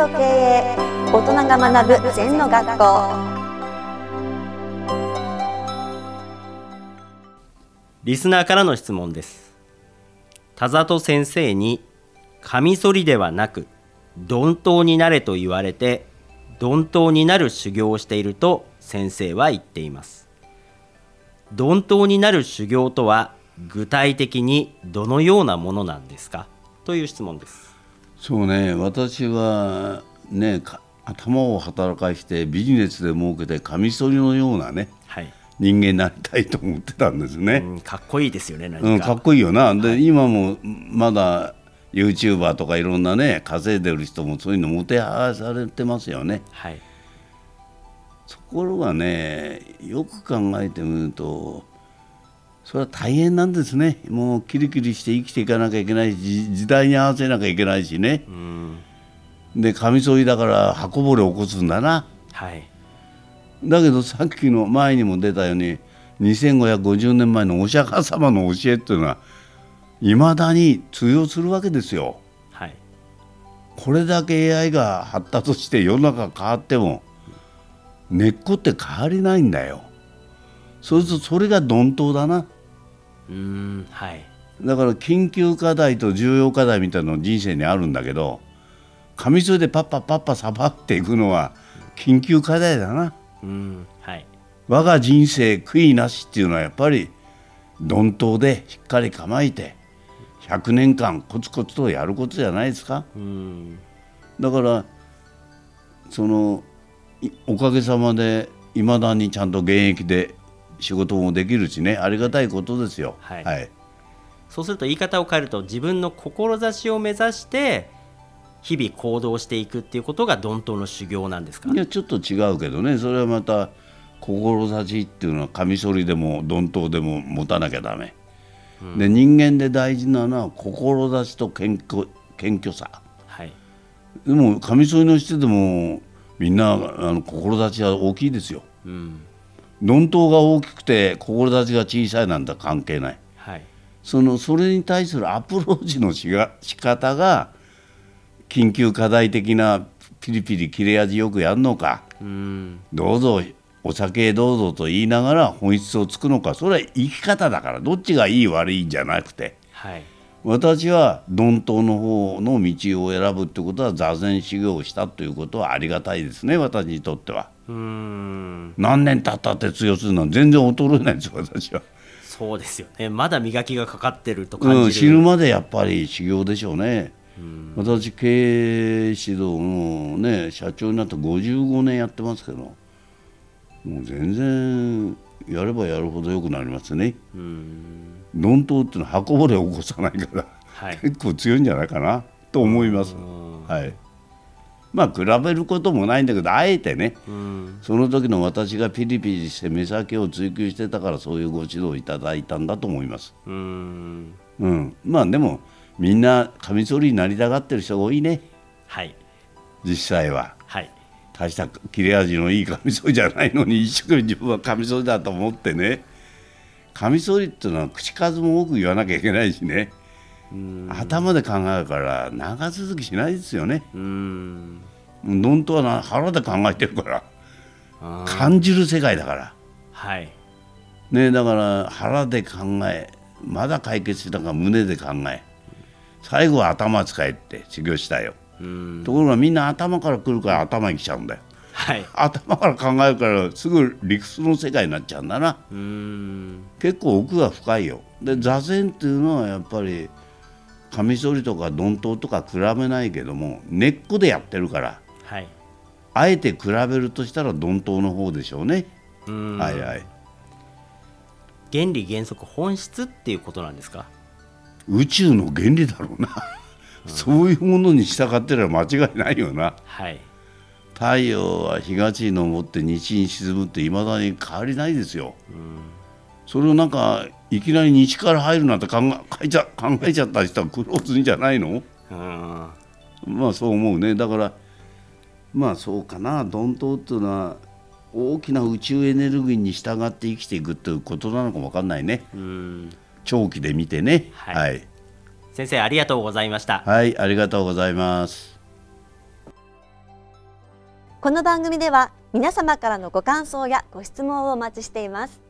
と経営大人が学ぶ禅の学校。リスナーからの質問です。田里先生にカミソリではなく鈍刀になれと言われて鈍刀になる修行をしていると先生は言っています。鈍刀になる修行とは具体的にどのようなものなんですか？という質問です。そうね私はね頭を働かしてビジネスで儲けてカミソリのようなね、はい、人間になりたいと思ってたんですね、うん、かっこいいですよねうん、か。っこいいよな、で、はい、今もまだ YouTuber とかいろんなね稼いでる人もそういうのもてはやされてますよね、はい、ところがねよく考えてみるとそれは大変なんですねもうキリキリして生きていかなきゃいけないし時代に合わせなきゃいけないしね、うん、でカミソリだから刃こぼれ起こすんだな、はい、だけどさっきの前にも出たように2550年前のお釈迦様の教えっていうのはいまだに通用するわけですよ。はい、これだけ AI が発達して世の中変わっても根っこって変わりないんだよ。そうするとそれが鈍刀だな。うんはい、だから緊急課題と重要課題みたいなの人生にあるんだけどカミソリでパッパパッパさばっていくのは緊急課題だな。うんはい、我が人生悔いなしっていうのはやっぱり鈍刀でしっかり構えて100年間コツコツとやることじゃないですか。うんだからそのおかげさまでいまだにちゃんと現役で仕事もできるしねありがたいことですよ。はい、はい、そうすると言い方を変えると自分の志を目指して日々行動していくっていうことが鈍刀の修行なんですか？いやちょっと違うけどね。それはまた志っていうのはカミソリでも鈍刀でも持たなきゃダメ、うん、で人間で大事なのは志と謙虚謙虚さ、はい、でもカミソリの人でもみんなあの志は大きいですよ、うん、鈍刀が大きくて志が小さいなんて関係ない、はい、そのそれに対するアプローチのしが仕方が緊急課題的なピリピリ切れ味よくやるのか、うん、どうぞお酒どうぞと言いながら本質をつくのか。それは生き方だからどっちがいい悪いんじゃなくて、はい、私は鈍刀の方の道を選ぶってことは座禅修行をしたということはありがたいですね私にとっては。うん。何年経ったって強するのは全然衰えないですよ私は。そうですよね。まだ磨きがかかってると感じる、うん、死ぬまでやっぱり修行でしょうね。私経営指導のね社長になって55年やってますけどもう全然やればやるほど良くなりますね。鈍刀っていうのは刃こぼれを起こさないから、はい、結構強いんじゃないかなと思います。はいまあ比べることもないんだけどあえてねその時の私がピリピリして目先を追求してたからそういうご指導いただいたんだと思います。うん。まあでもみんなカミソリになりたがってる人が多いね。はい。実際は。はい。大した切れ味のいいカミソリじゃないのに一生懸命自分はカミソリだと思ってね。カミソリっていうのは口数も多く言わなきゃいけないしね頭で考えるから長続きしないですよね。うん。本当は腹で考えてるから。感じる世界だから。はい。ねだから腹で考えまだ解決したか胸で考え。最後は頭使えって修行したよ。ところがみんな頭から来るから頭に来ちゃうんだよ、はい、頭から考えるからすぐ理屈の世界になっちゃうんだな。結構奥が深いよ。で座禅っていうのはやっぱりカミソリとか鈍刀とか比べないけども根っこでやってるから、はい、あえて比べるとしたら鈍刀の方でしょうね。はいはい。原理原則本質っていうことなんですか？宇宙の原理だろうな。そういうものに従ってれば間違いないよな、はい、太陽は東に昇って西に沈むっていまだに変わりないですよ、うん、それをなんかいきなり西から入るなんて考えちゃ考えちゃった人は苦労するんじゃないの、うん、まあそう思うね。だからまあそうかな。鈍刀っていうのは大きな宇宙エネルギーに従って生きていくっていうことなのかも分かんないね。うん。長期で見てね、はい、はい、先生ありがとうございました。はいありがとうございます。この番組では皆様からのご感想やご質問をお待ちしています